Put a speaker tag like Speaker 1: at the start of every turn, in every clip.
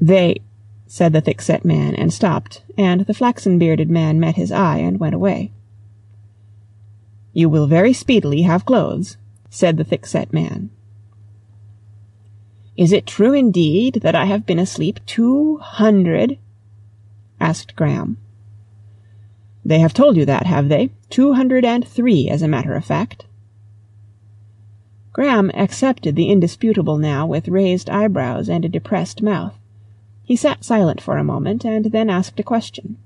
Speaker 1: They said the thick-set man, and stopped, and the flaxen-bearded man met his eye and went away. You will very speedily have clothes, said the thick-set man. Is it true indeed that I have been asleep two hundred? asked Graham. They have told you that, have they? Two hundred and three, as a matter of fact. Graham accepted the indisputable now with raised eyebrows and a depressed mouth. He sat silent for a moment, and then asked a question.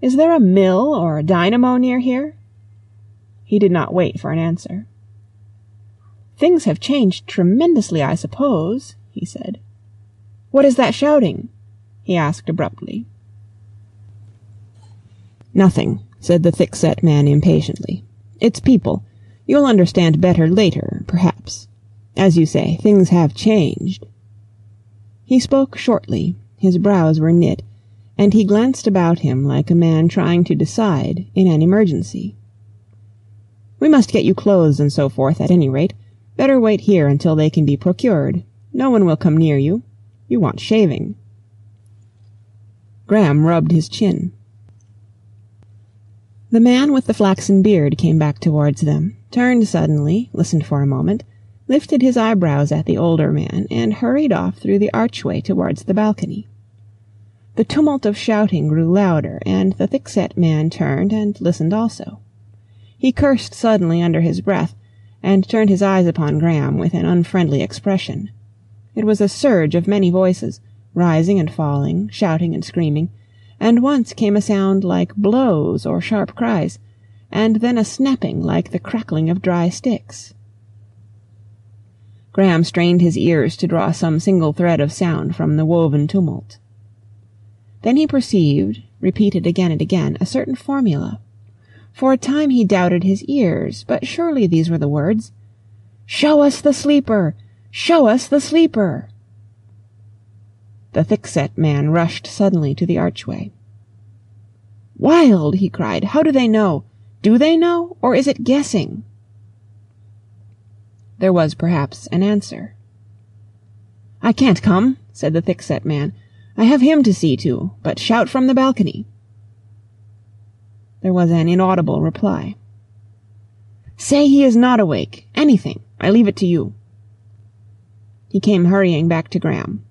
Speaker 1: "Is there a mill or a dynamo near here?" He did not wait for an answer. "Things have changed tremendously, I suppose," he said. "What is that shouting?" he asked abruptly. "Nothing," said the thick-set man impatiently. "It's people. You'll understand better later, perhaps. As you say, things have changed." He spoke shortly, his brows were knit, and he glanced about him like a man trying to decide in an emergency. "We must get you clothes and so forth, at any rate. Better wait here until they can be procured. No one will come near you. You want shaving." Graham rubbed his chin. The man with the flaxen beard came back towards them, turned suddenly, listened for a moment, lifted his eyebrows at the older man, and hurried off through the archway towards the balcony. The tumult of shouting grew louder, and the thick-set man turned and listened also. He cursed suddenly under his breath, and turned his eyes upon Graham with an unfriendly expression. It was a surge of many voices, rising and falling, shouting and screaming, and once came a sound like blows or sharp cries, and then a snapping like the crackling of dry sticks. Graham strained his ears to draw some single thread of sound from the woven tumult. Then he perceived, repeated again and again, a certain formula. For a time he doubted his ears, but surely these were the words. "Show us the sleeper! Show us the sleeper!" The thick-set man rushed suddenly to the archway. "Wild!" he cried. "How do they know? Do they know, or is it guessing?" There was perhaps an answer. "I can't come," said the thick-set man. "I have him to see to, but shout from the balcony." There was an inaudible reply. "Say he is not awake. Anything. I leave it to you." He came hurrying back to Graham.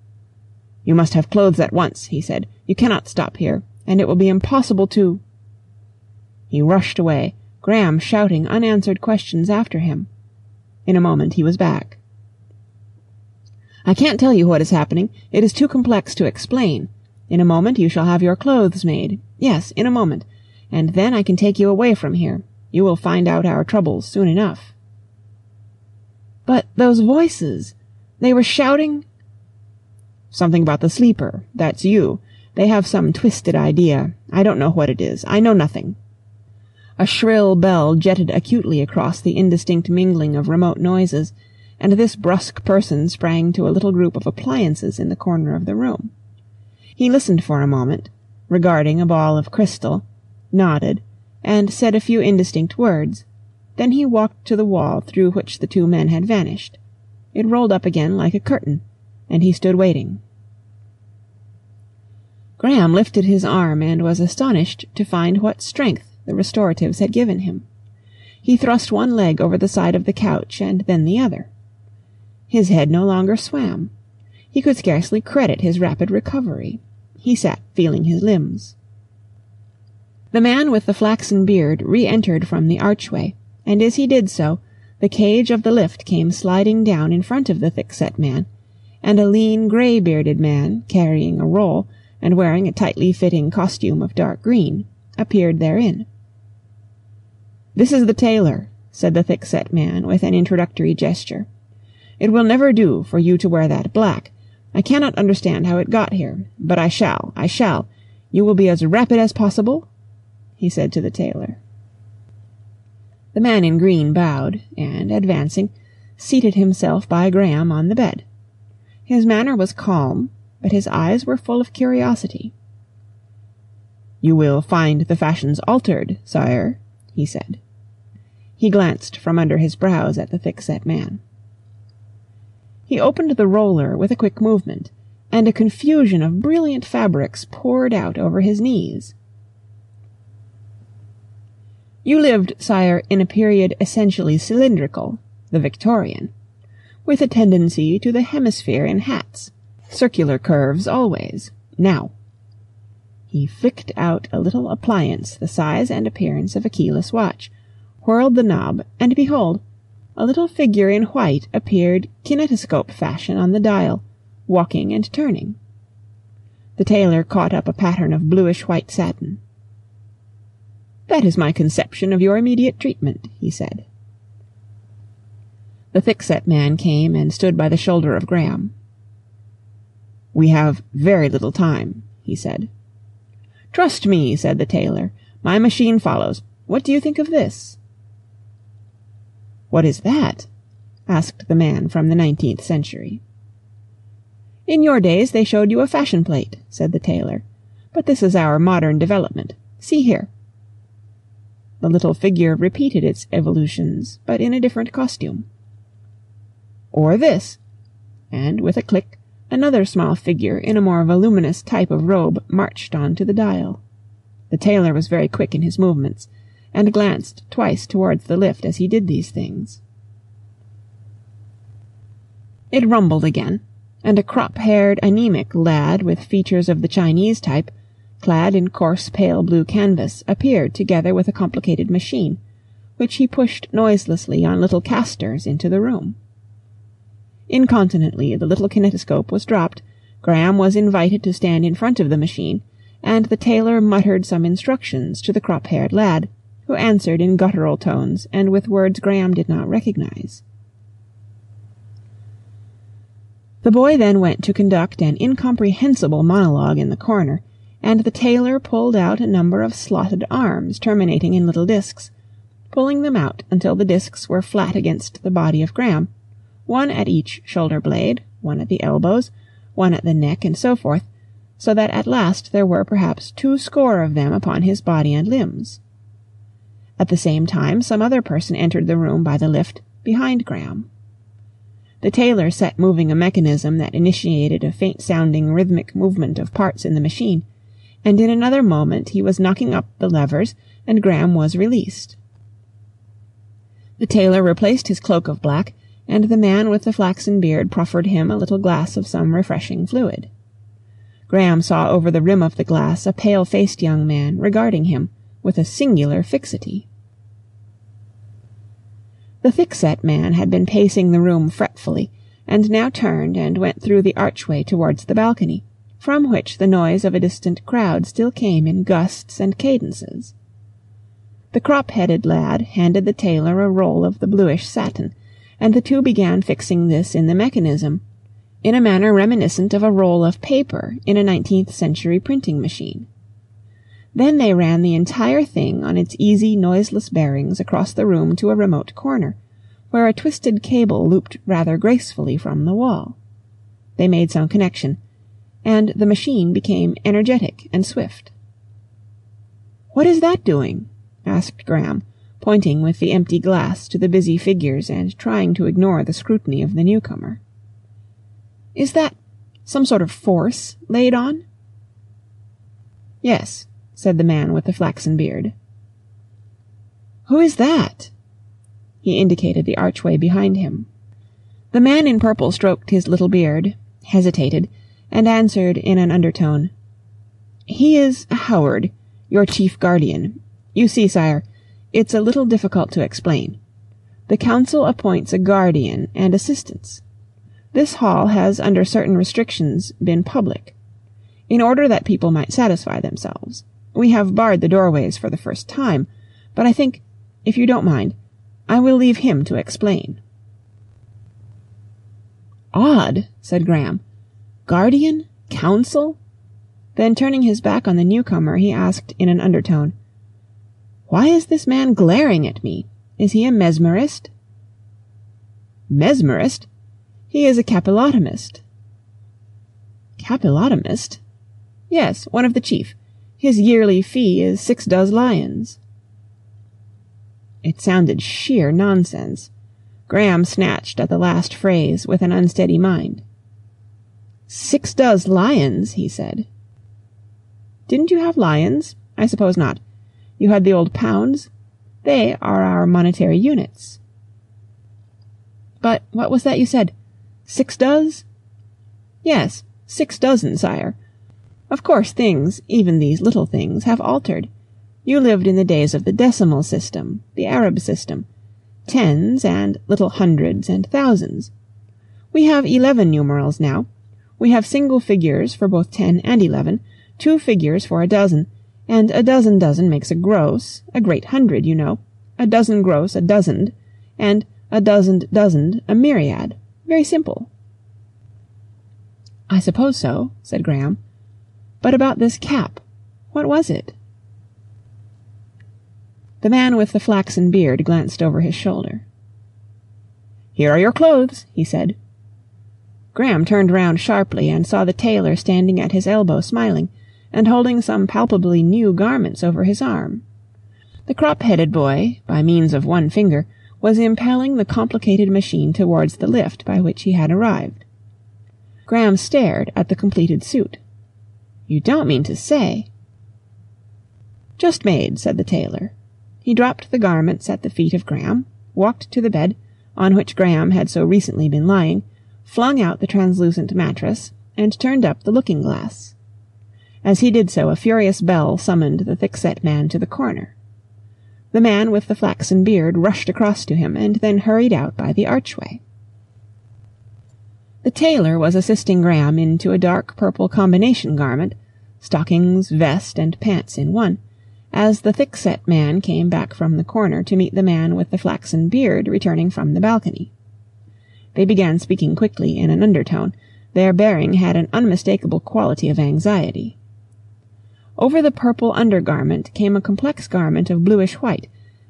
Speaker 1: "You must have clothes at once," he said. "You cannot stop here, and it will be impossible to He rushed away, Graham shouting unanswered questions after him. In a moment he was back. "I can't tell you what is happening. It is too complex to explain. In a moment you shall have your clothes made. Yes, in a moment. And then I can take you away from here. You will find out our troubles soon enough." "But those voices they were shouting Something about the sleeper. That's you. They have some twisted idea. I don't know what it is. I know nothing." A shrill bell jetted acutely across the indistinct mingling of remote noises, and this brusque person sprang to a little group of appliances in the corner of the room. He listened for a moment, regarding a ball of crystal, nodded, and said a few indistinct words. Then he walked to the wall through which the two men had vanished. It rolled up again like a curtain and he stood waiting. Graham lifted his arm and was astonished to find what strength the restoratives had given him. He thrust one leg over the side of the couch and then the other. His head no longer swam. He could scarcely credit his rapid recovery. He sat feeling his limbs. The man with the flaxen beard re-entered from the archway, and as he did so, the cage of the lift came sliding down in front of the thick-set man and a lean grey-bearded man, carrying a roll, and wearing a tightly fitting costume of dark green, appeared therein. "This is the tailor," said the thick-set man with an introductory gesture. "It will never do for you to wear that black. I cannot understand how it got here, but I shall, I shall. You will be as rapid as possible?" he said to the tailor. The man in green bowed, and, advancing, seated himself by Graham on the bed. His manner was calm, but his eyes were full of curiosity. "You will find the fashions altered, sire," he said. He glanced from under his brows at the thick-set man. He opened the roller with a quick movement, and a confusion of brilliant fabrics poured out over his knees. You lived, sire, in a period essentially cylindrical, the Victorian, with a tendency to the hemisphere in hats, circular curves always. Now. He flicked out a little appliance the size and appearance of a keyless watch, whirled the knob, and behold, a little figure in white appeared kinetoscope fashion on the dial, walking and turning. The tailor caught up a pattern of bluish-white satin. "That is my conception of your immediate treatment," he said. The thick-set man came and stood by the shoulder of Graham. "We have very little time," he said. "Trust me," said the tailor. "My machine follows. What do you think of this?" "What is that?" asked the man from the nineteenth century. "In your days they showed you a fashion plate," said the tailor. "But this is our modern development. See here." The little figure repeated its evolutions, but in a different costume. "Or this," and with a click another small figure in a more voluminous type of robe marched on to the dial. The tailor was very quick in his movements and glanced twice towards the lift as he did these things. It rumbled again, and a crop-haired, anaemic lad with features of the Chinese type, clad in coarse pale blue canvas, appeared together with a complicated machine, which he pushed noiselessly on little casters into the room. Incontinently the little kinetoscope was dropped, Graham was invited to stand in front of the machine, and the tailor muttered some instructions to the crop-haired lad, who answered in guttural tones and with words Graham did not recognize. The boy then went to conduct an incomprehensible monologue in the corner, and the tailor pulled out a number of slotted arms terminating in little discs, pulling them out until the discs were flat against the body of Graham, one at each shoulder blade, one at the elbows, one at the neck, and so forth, so that at last there were perhaps two score of them upon his body and limbs. At the same time some other person entered the room by the lift, behind Graham. The tailor set moving a mechanism that initiated a faint-sounding rhythmic movement of parts in the machine, and in another moment he was knocking up the levers and Graham was released. The tailor replaced his cloak of black, and the man with the flaxen beard proffered him a little glass of some refreshing fluid. Graham saw over the rim of the glass a pale-faced young man regarding him with a singular fixity. The thick-set man had been pacing the room fretfully, and now turned and went through the archway towards the balcony, from which the noise of a distant crowd still came in gusts and cadences. The crop-headed lad handed the tailor a roll of the bluish satin, and the two began fixing this in the mechanism, in a manner reminiscent of a roll of paper in a nineteenth century printing machine. Then they ran the entire thing on its easy, noiseless bearings across the room to a remote corner, where a twisted cable looped rather gracefully from the wall. They made some connection, and the machine became energetic and swift. "What is that doing?" asked Graham, pointing with the empty glass to the busy figures and trying to ignore the scrutiny of the newcomer. "Is that some sort of force laid on?" "Yes said the man with the flaxen beard. Who is that? He indicated the archway behind him. The man in purple stroked his little beard, hesitated, and answered in an undertone, He is Howard, your chief guardian. You see, sire, it's a little difficult to explain. The council appoints a guardian and assistants. This hall has, under certain restrictions, been public, in order that people might satisfy themselves. We have barred the doorways for the first time, but I think, if you don't mind, I will leave him to explain. Odd, said Graham. Guardian? Council? Then turning his back on the newcomer, he asked in an undertone, Why is this man glaring at me? Is he a mesmerist? Mesmerist? He is a capillotomist. Capillotomist? Yes, one of the chief. His yearly fee is six dozand lions. It sounded sheer nonsense. Graham snatched at the last phrase with an unsteady mind. Six dozand lions, he said. Didn't you have lions? I suppose not. You had the old pounds. They are our monetary units. But what was that you said? Six does? Yes, six dozen, sire. Of course things, even these little things, have altered. You lived in the days of the decimal system, the Arab system. Tens and little hundreds and thousands. We have eleven numerals now. We have single figures for both ten and eleven, two figures for a dozen, and a dozen dozen makes a gross, a great hundred, you know, a dozen gross a dozand, and a dozand dozand a myriad. Very simple. I suppose so, said Graham. But about this cap, what was it? The man with the flaxen beard glanced over his shoulder. Here are your clothes, he said. Graham turned round sharply and saw the tailor standing at his elbow smiling, and holding some palpably new garments over his arm. The crop-headed boy, by means of one finger, was impelling the complicated machine towards the lift by which he had arrived. Graham stared at the completed suit. You don't mean to say... Just made, said the tailor. He dropped the garments at the feet of Graham, walked to the bed, on which Graham had so recently been lying, flung out the translucent mattress, and turned up the looking-glass. As he did so a furious bell summoned the thick-set man to the corner. The man with the flaxen beard rushed across to him, and then hurried out by the archway. The tailor was assisting Graham into a dark purple combination garment, stockings, vest, and pants in one, as the thick-set man came back from the corner to meet the man with the flaxen beard returning from the balcony. They began speaking quickly in an undertone. Their bearing had an unmistakable quality of anxiety. Over the purple undergarment came a complex garment of bluish-white,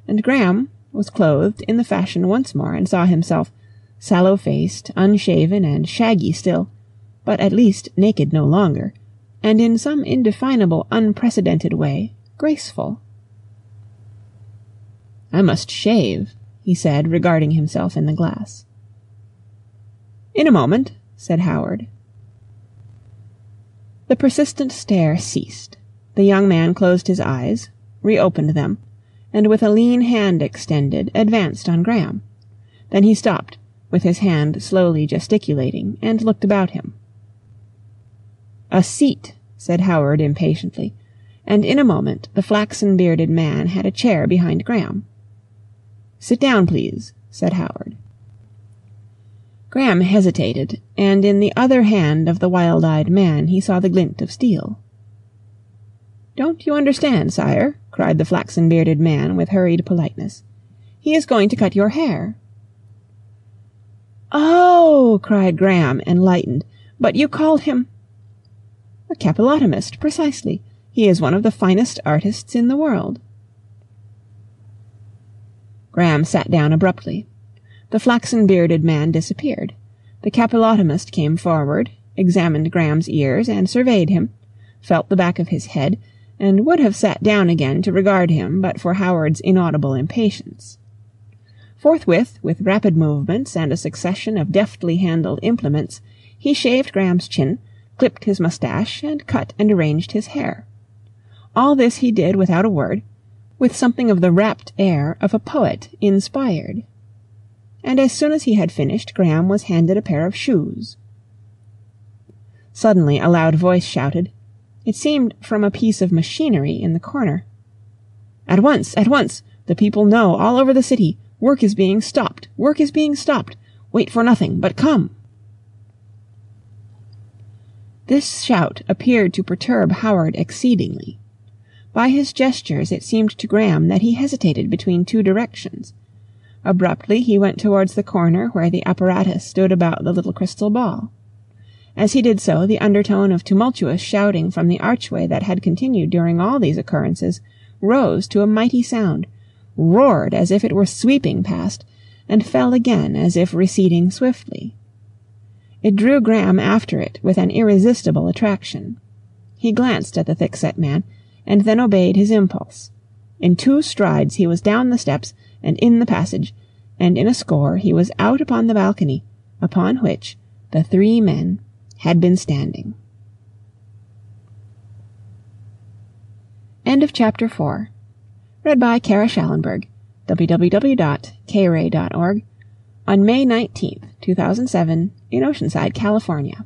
Speaker 1: and Graham was clothed in the fashion once more and saw himself, sallow-faced, unshaven, and shaggy still, but at least naked no longer, and in some indefinable, unprecedented way graceful. I must shave, he said, regarding himself in the glass. In a moment, said Howard. The persistent stare ceased. The young man closed his eyes, reopened them, and with a lean hand extended, advanced on Graham. Then he stopped, with his hand slowly gesticulating, and looked about him. A seat, said Howard impatiently, and in a moment the flaxen-bearded man had a chair behind Graham. Sit down, please, said Howard. Graham hesitated, and in the other hand of the wild-eyed man he saw the glint of steel. Don't you understand, sire? cried the flaxen-bearded man with hurried politeness. He is going to cut your hair. Oh, cried Graham, enlightened. But you called him... A capillotomist, precisely. He is one of the finest artists in the world. Graham sat down abruptly. The flaxen-bearded man disappeared. The capillotomist came forward, examined Graham's ears, and surveyed him, felt the back of his head, and would have sat down again to regard him but for Howard's inaudible impatience. Forthwith, with rapid movements and a succession of deftly handled implements, he shaved Graham's chin, clipped his moustache, and cut and arranged his hair. All this he did without a word, with something of the rapt air of a poet inspired. And as soon as he had finished, Graham was handed a pair of shoes. Suddenly a loud voice shouted, it seemed from a piece of machinery in the corner. At once, at once! The people know all over the city. Work is being stopped. Work is being stopped. Wait for nothing, but come. This shout appeared to perturb Howard exceedingly. By his gestures it seemed to Graham that he hesitated between two directions. Abruptly he went towards the corner where the apparatus stood about the little crystal ball. As he did so, the undertone of tumultuous shouting from the archway that had continued during all these occurrences rose to a mighty sound, roared as if it were sweeping past, and fell again as if receding swiftly. It drew Graham after it with an irresistible attraction. He glanced at the thick-set man, and then obeyed his impulse. In two strides he was down the steps and in the passage, and in a score he was out upon the balcony, upon which the three men had been standing. End of chapter 4. Read by Kara Shallenberg, www.kray.org, on May 19th, 2007, in Oceanside, California.